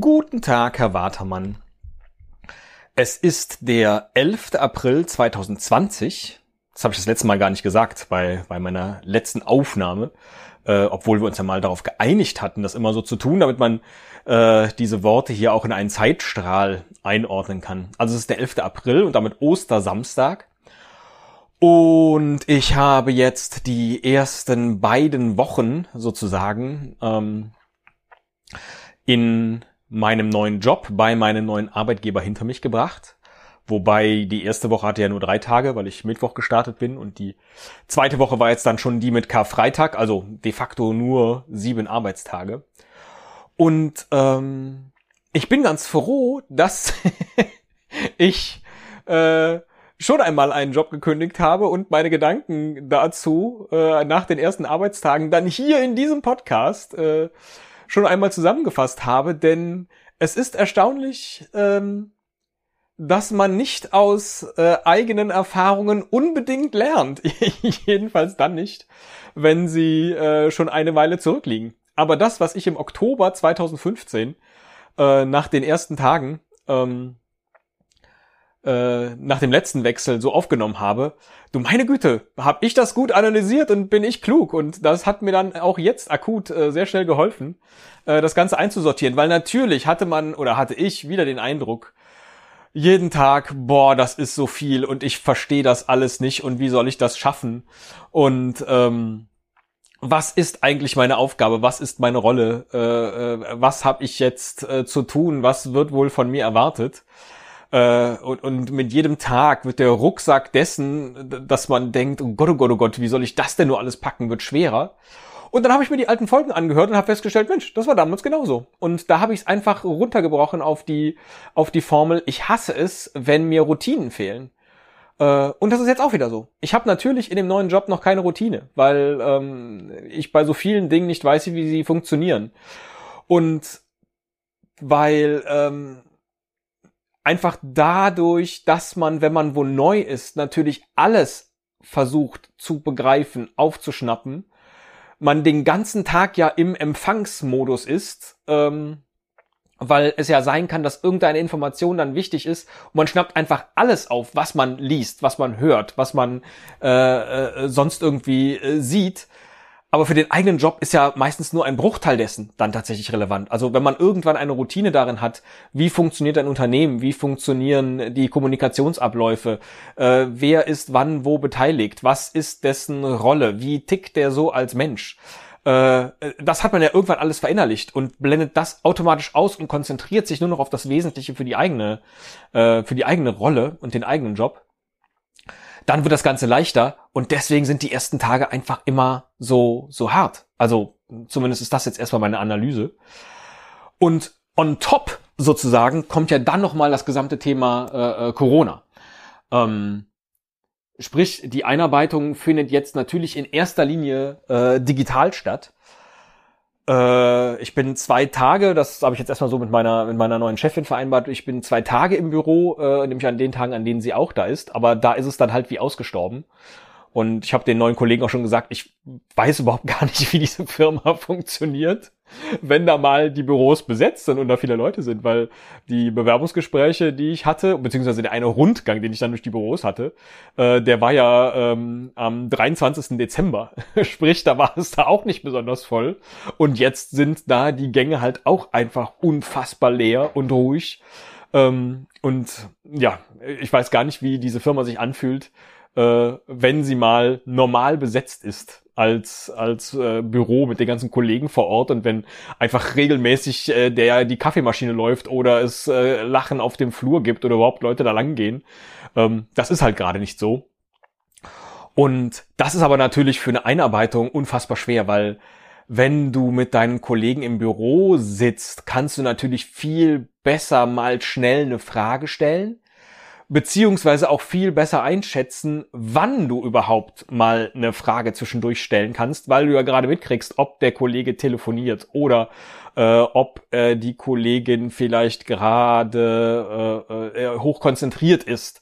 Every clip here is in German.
Guten Tag, Herr Watermann. Es ist der 11. April 2020. Das habe ich das letzte Mal gar nicht gesagt bei, bei meiner letzten Aufnahme, äh, obwohl wir uns ja mal darauf geeinigt hatten, das immer so zu tun, damit man äh, diese Worte hier auch in einen Zeitstrahl einordnen kann. Also es ist der 11. April und damit Ostersamstag. Und ich habe jetzt die ersten beiden Wochen sozusagen ähm, in meinem neuen Job bei meinem neuen Arbeitgeber hinter mich gebracht. Wobei die erste Woche hatte ja nur drei Tage, weil ich Mittwoch gestartet bin und die zweite Woche war jetzt dann schon die mit Karfreitag, also de facto nur sieben Arbeitstage. Und ähm, ich bin ganz froh, dass ich äh, schon einmal einen Job gekündigt habe und meine Gedanken dazu äh, nach den ersten Arbeitstagen dann hier in diesem Podcast äh, schon einmal zusammengefasst habe, denn es ist erstaunlich, ähm, dass man nicht aus äh, eigenen Erfahrungen unbedingt lernt. Jedenfalls dann nicht, wenn sie äh, schon eine Weile zurückliegen. Aber das, was ich im Oktober 2015 äh, nach den ersten Tagen ähm, äh, nach dem letzten Wechsel so aufgenommen habe, du meine Güte, hab ich das gut analysiert und bin ich klug? Und das hat mir dann auch jetzt akut äh, sehr schnell geholfen, äh, das Ganze einzusortieren, weil natürlich hatte man oder hatte ich wieder den Eindruck, jeden Tag, boah, das ist so viel und ich verstehe das alles nicht und wie soll ich das schaffen? Und ähm, was ist eigentlich meine Aufgabe, was ist meine Rolle, äh, äh, was habe ich jetzt äh, zu tun, was wird wohl von mir erwartet äh, und, und mit jedem Tag wird der Rucksack dessen, dass man denkt, oh Gott, oh Gott, oh Gott, wie soll ich das denn nur alles packen, wird schwerer. Und dann habe ich mir die alten Folgen angehört und habe festgestellt, Mensch, das war damals genauso. Und da habe ich es einfach runtergebrochen auf die, auf die Formel, ich hasse es, wenn mir Routinen fehlen. Äh, und das ist jetzt auch wieder so. Ich habe natürlich in dem neuen Job noch keine Routine, weil ähm, ich bei so vielen Dingen nicht weiß, wie sie funktionieren. Und weil ähm, einfach dadurch, dass man, wenn man wo neu ist, natürlich alles versucht zu begreifen, aufzuschnappen, man den ganzen Tag ja im Empfangsmodus ist, ähm, weil es ja sein kann, dass irgendeine Information dann wichtig ist und man schnappt einfach alles auf, was man liest, was man hört, was man äh, äh, sonst irgendwie äh, sieht aber für den eigenen Job ist ja meistens nur ein Bruchteil dessen dann tatsächlich relevant. Also wenn man irgendwann eine Routine darin hat, wie funktioniert ein Unternehmen, wie funktionieren die Kommunikationsabläufe, äh, wer ist wann wo beteiligt, was ist dessen Rolle, wie tickt der so als Mensch. Äh, das hat man ja irgendwann alles verinnerlicht und blendet das automatisch aus und konzentriert sich nur noch auf das Wesentliche für die eigene, äh, für die eigene Rolle und den eigenen Job dann wird das Ganze leichter und deswegen sind die ersten Tage einfach immer so, so hart. Also zumindest ist das jetzt erstmal meine Analyse. Und on top sozusagen kommt ja dann nochmal das gesamte Thema äh, äh, Corona. Ähm, sprich, die Einarbeitung findet jetzt natürlich in erster Linie äh, digital statt. Äh, ich bin zwei Tage, das habe ich jetzt erstmal so mit meiner, mit meiner neuen Chefin vereinbart, ich bin zwei Tage im Büro, äh, nämlich an den Tagen, an denen sie auch da ist, aber da ist es dann halt wie ausgestorben. Und ich habe den neuen Kollegen auch schon gesagt, ich weiß überhaupt gar nicht, wie diese Firma funktioniert, wenn da mal die Büros besetzt sind und da viele Leute sind, weil die Bewerbungsgespräche, die ich hatte, beziehungsweise der eine Rundgang, den ich dann durch die Büros hatte, äh, der war ja ähm, am 23. Dezember. Sprich, da war es da auch nicht besonders voll. Und jetzt sind da die Gänge halt auch einfach unfassbar leer und ruhig. Ähm, und ja, ich weiß gar nicht, wie diese Firma sich anfühlt, äh, wenn sie mal normal besetzt ist als als äh, Büro mit den ganzen Kollegen vor Ort und wenn einfach regelmäßig äh, der die Kaffeemaschine läuft oder es äh, Lachen auf dem Flur gibt oder überhaupt Leute da lang gehen. Ähm, das ist halt gerade nicht so. Und das ist aber natürlich für eine Einarbeitung unfassbar schwer, weil wenn du mit deinen Kollegen im Büro sitzt, kannst du natürlich viel besser mal schnell eine Frage stellen beziehungsweise auch viel besser einschätzen, wann du überhaupt mal eine Frage zwischendurch stellen kannst, weil du ja gerade mitkriegst, ob der Kollege telefoniert oder äh, ob äh, die Kollegin vielleicht gerade äh, äh, hochkonzentriert ist.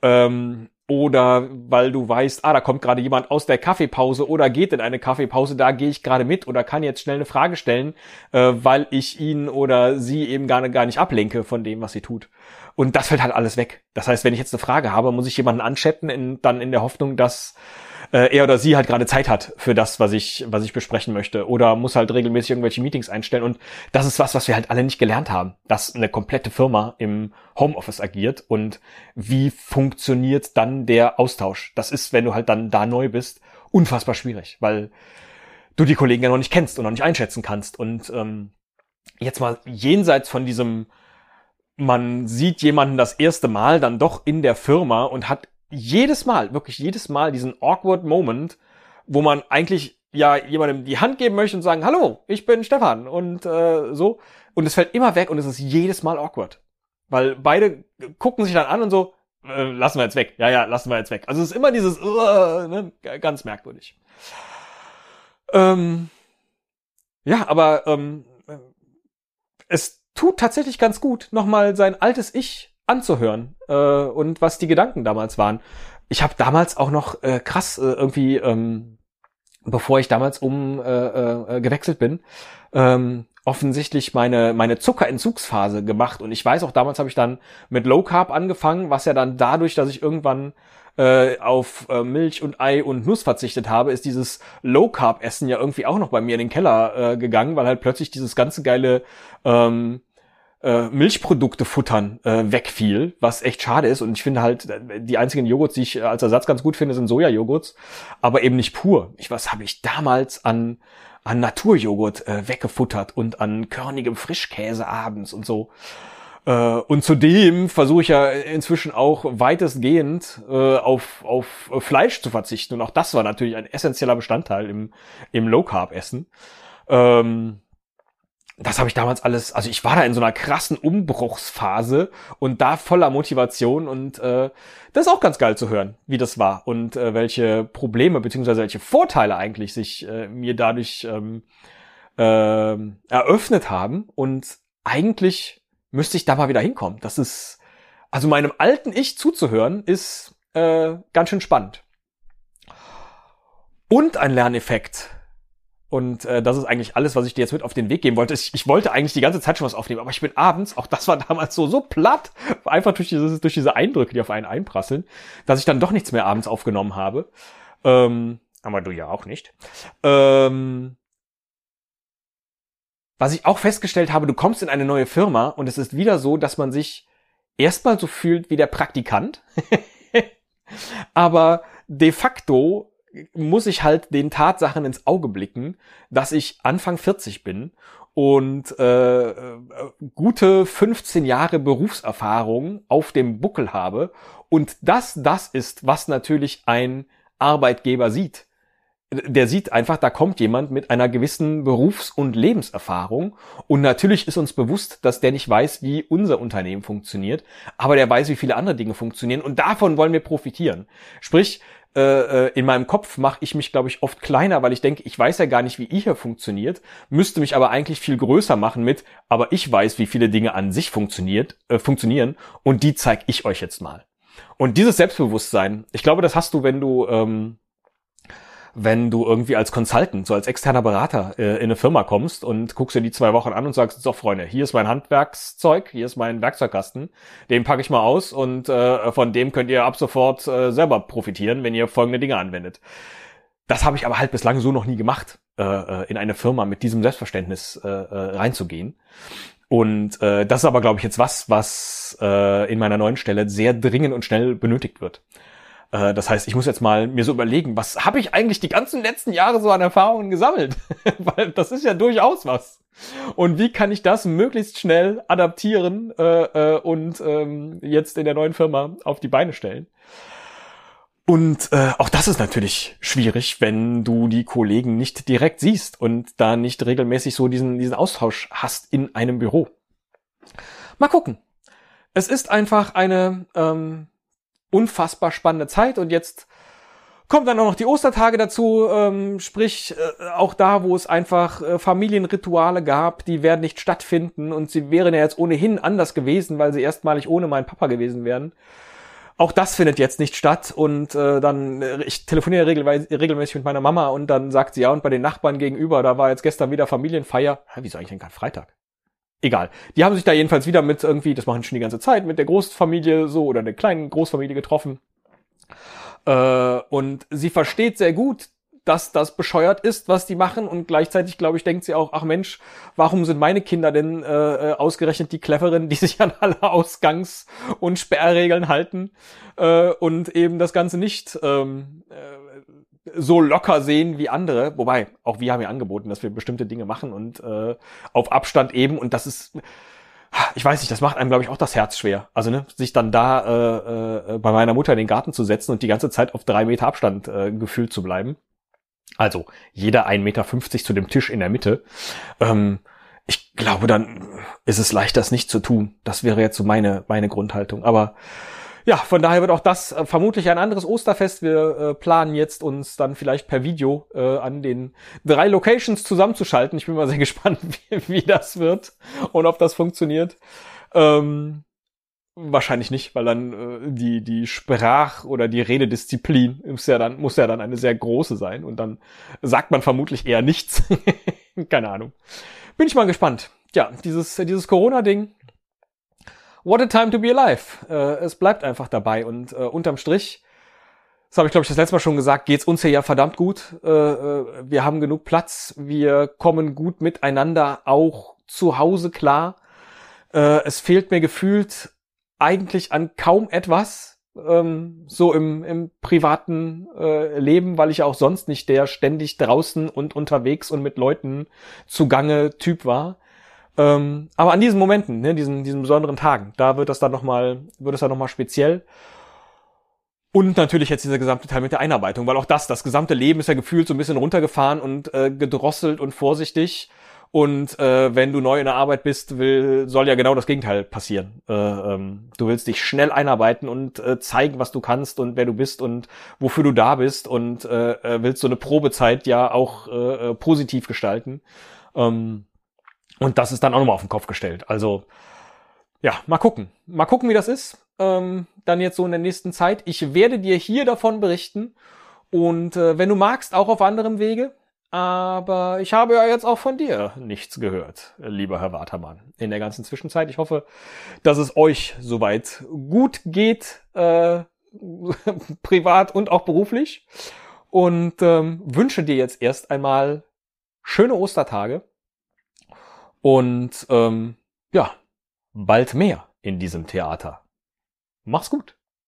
Ähm, oder weil du weißt, ah, da kommt gerade jemand aus der Kaffeepause oder geht in eine Kaffeepause, da gehe ich gerade mit oder kann jetzt schnell eine Frage stellen, äh, weil ich ihn oder sie eben gar, gar nicht ablenke von dem, was sie tut. Und das fällt halt alles weg. Das heißt, wenn ich jetzt eine Frage habe, muss ich jemanden anchatten, in, dann in der Hoffnung, dass äh, er oder sie halt gerade Zeit hat für das, was ich, was ich besprechen möchte. Oder muss halt regelmäßig irgendwelche Meetings einstellen. Und das ist was, was wir halt alle nicht gelernt haben, dass eine komplette Firma im Homeoffice agiert und wie funktioniert dann der Austausch. Das ist, wenn du halt dann da neu bist, unfassbar schwierig, weil du die Kollegen ja noch nicht kennst und noch nicht einschätzen kannst. Und ähm, jetzt mal jenseits von diesem man sieht jemanden das erste Mal dann doch in der Firma und hat jedes Mal, wirklich jedes Mal diesen awkward Moment, wo man eigentlich ja jemandem die Hand geben möchte und sagen, hallo, ich bin Stefan und äh, so. Und es fällt immer weg und es ist jedes Mal awkward. Weil beide gucken sich dann an und so, äh, lassen wir jetzt weg. Ja, ja, lassen wir jetzt weg. Also es ist immer dieses, uh, ne, ganz merkwürdig. Ähm, ja, aber ähm, es tut tatsächlich ganz gut, nochmal sein altes Ich anzuhören äh, und was die Gedanken damals waren. Ich habe damals auch noch äh, krass äh, irgendwie, ähm, bevor ich damals um äh, äh, gewechselt bin, ähm, offensichtlich meine meine Zuckerentzugsphase gemacht und ich weiß auch damals habe ich dann mit Low Carb angefangen, was ja dann dadurch, dass ich irgendwann äh, auf äh, Milch und Ei und Nuss verzichtet habe, ist dieses Low Carb Essen ja irgendwie auch noch bei mir in den Keller äh, gegangen, weil halt plötzlich dieses ganze geile ähm, äh, Milchprodukte futtern äh, wegfiel, was echt schade ist. Und ich finde halt, die einzigen Joghurts, die ich äh, als Ersatz ganz gut finde, sind Sojajoghurts, aber eben nicht pur. Ich, was habe ich damals an, an Naturjoghurt äh, weggefuttert und an körnigem Frischkäse abends und so. Äh, und zudem versuche ich ja inzwischen auch weitestgehend äh, auf, auf Fleisch zu verzichten. Und auch das war natürlich ein essentieller Bestandteil im, im Low-Carb-Essen. Ähm, das habe ich damals alles, also ich war da in so einer krassen Umbruchsphase und da voller Motivation und äh, das ist auch ganz geil zu hören, wie das war und äh, welche Probleme beziehungsweise welche Vorteile eigentlich sich äh, mir dadurch ähm, äh, eröffnet haben und eigentlich müsste ich da mal wieder hinkommen. Das ist, also meinem alten Ich zuzuhören, ist äh, ganz schön spannend. Und ein Lerneffekt, und äh, das ist eigentlich alles, was ich dir jetzt mit auf den Weg geben wollte. Ich, ich wollte eigentlich die ganze Zeit schon was aufnehmen, aber ich bin abends, auch das war damals so, so platt, einfach durch, dieses, durch diese Eindrücke, die auf einen einprasseln, dass ich dann doch nichts mehr abends aufgenommen habe. Ähm, aber du ja auch nicht. Ähm, was ich auch festgestellt habe, du kommst in eine neue Firma und es ist wieder so, dass man sich erstmal so fühlt wie der Praktikant, aber de facto muss ich halt den Tatsachen ins Auge blicken, dass ich Anfang 40 bin und äh, äh gute 15 Jahre Berufserfahrung auf dem Buckel habe und das das ist, was natürlich ein Arbeitgeber sieht. Der sieht einfach, da kommt jemand mit einer gewissen Berufs- und Lebenserfahrung und natürlich ist uns bewusst, dass der nicht weiß, wie unser Unternehmen funktioniert, aber der weiß, wie viele andere Dinge funktionieren und davon wollen wir profitieren. Sprich, äh, äh, in meinem Kopf mache ich mich, glaube ich, oft kleiner, weil ich denke, ich weiß ja gar nicht, wie ihr hier funktioniert, müsste mich aber eigentlich viel größer machen mit, aber ich weiß, wie viele Dinge an sich funktioniert, äh, funktionieren und die zeige ich euch jetzt mal. Und dieses Selbstbewusstsein, ich glaube, das hast du, wenn du ähm, wenn du irgendwie als Consultant, so als externer Berater äh, in eine Firma kommst und guckst dir die zwei Wochen an und sagst, so Freunde, hier ist mein Handwerkszeug, hier ist mein Werkzeugkasten, den packe ich mal aus und äh, von dem könnt ihr ab sofort äh, selber profitieren, wenn ihr folgende Dinge anwendet. Das habe ich aber halt bislang so noch nie gemacht, äh, äh in eine Firma mit diesem Selbstverständnis äh, äh, reinzugehen. Und äh, das ist aber, glaube ich, jetzt was, was äh, in meiner neuen Stelle sehr dringend und schnell benötigt wird. Äh, das heißt, ich muss jetzt mal mir so überlegen, was habe ich eigentlich die ganzen letzten Jahre so an Erfahrungen gesammelt? Weil das ist ja durchaus was. Und wie kann ich das möglichst schnell adaptieren äh, äh, und ähm, jetzt in der neuen Firma auf die Beine stellen? Und äh, auch das ist natürlich schwierig, wenn du die Kollegen nicht direkt siehst und da nicht regelmäßig so diesen, diesen Austausch hast in einem Büro. Mal gucken. Es ist einfach eine ähm, unfassbar spannende Zeit und jetzt kommt dann auch noch die Ostertage dazu, ähm, sprich äh, auch da, wo es einfach äh, Familienrituale gab, die werden nicht stattfinden und sie wären ja jetzt ohnehin anders gewesen, weil sie erstmalig ohne meinen Papa gewesen wären. auch das findet jetzt nicht statt und äh, dann äh, ich telefoniere regelmäßig mit meiner Mama und dann sagt sie ja und bei den Nachbarn gegenüber, da war jetzt gestern wieder Familienfeier. Hä, wieso eigentlich denn kein Freitag? Egal. Die haben sich da jedenfalls wieder mit irgendwie, das machen schon die ganze Zeit, mit der Großfamilie so oder der kleinen Großfamilie getroffen. Äh, und sie versteht sehr gut, dass das bescheuert ist, was die machen und gleichzeitig, glaube ich, denkt sie auch, ach Mensch, warum sind meine Kinder denn äh, äh ausgerechnet die Cleveren, die sich an alle Ausgangs- und Sperrregeln halten äh, und eben das Ganze nicht ähm, äh, so locker sehen wie andere. Wobei, auch wir haben ja angeboten, dass wir bestimmte Dinge machen und äh, auf Abstand eben und das ist ich weiß nicht, das macht einem, glaube ich, auch das Herz schwer. Also, ne, sich dann da äh, äh, bei meiner Mutter in den Garten zu setzen und die ganze Zeit auf drei Meter Abstand äh, gefühlt zu bleiben. Also jeder 1,50 Meter zu dem Tisch in der Mitte. Ähm, ich glaube, dann ist es leicht, das nicht zu tun. Das wäre jetzt so meine, meine Grundhaltung. Aber ja, von daher wird auch das äh, vermutlich ein anderes Osterfest. Wir äh, planen jetzt uns dann vielleicht per Video äh, an den drei Locations zusammenzuschalten. Ich bin mal sehr gespannt, wie, wie das wird und ob das funktioniert. Ähm, Wahrscheinlich nicht, weil dann äh, die die Sprach- oder die Rededisziplin muss ja dann muss ja dann eine sehr große sein und dann sagt man vermutlich eher nichts. Keine Ahnung. Bin ich mal gespannt. Ja, dieses dieses Corona-Ding. What a time to be alive. Äh, es bleibt einfach dabei und äh, unterm Strich, das habe ich glaube ich das letzte Mal schon gesagt, geht's uns hier ja verdammt gut. Äh, äh, wir haben genug Platz, wir kommen gut miteinander auch zu Hause klar. Äh, es fehlt mir gefühlt eigentlich an kaum etwas, ähm, so im, im privaten äh, Leben, weil ich auch sonst nicht der ständig draußen und unterwegs und mit Leuten zugange Typ war. Ähm, aber an diesen Momenten, ne, diesen, diesen besonderen Tagen, da wird das dann nochmal, wird es dann nochmal speziell. Und natürlich jetzt dieser gesamte Teil mit der Einarbeitung, weil auch das, das gesamte Leben ist ja gefühlt so ein bisschen runtergefahren und äh, gedrosselt und vorsichtig. Und äh, wenn du neu in der Arbeit bist, will, soll ja genau das Gegenteil passieren. Äh, ähm, du willst dich schnell einarbeiten und äh, zeigen, was du kannst und wer du bist und wofür du da bist und äh, äh willst so eine Probezeit ja auch äh, äh, positiv gestalten. Ähm, und das ist dann auch nochmal auf den Kopf gestellt. Also ja, mal gucken. Mal gucken, wie das ist. Ähm, dann jetzt so in der nächsten Zeit. Ich werde dir hier davon berichten. Und äh, wenn du magst, auch auf anderem Wege. Aber ich habe ja jetzt auch von dir nichts gehört, lieber Herr Watermann, in der ganzen Zwischenzeit. Ich hoffe, dass es euch soweit gut geht, äh, privat und auch beruflich. Und ähm, wünsche dir jetzt erst einmal schöne Ostertage und ähm, ja, bald mehr in diesem Theater. Mach's gut.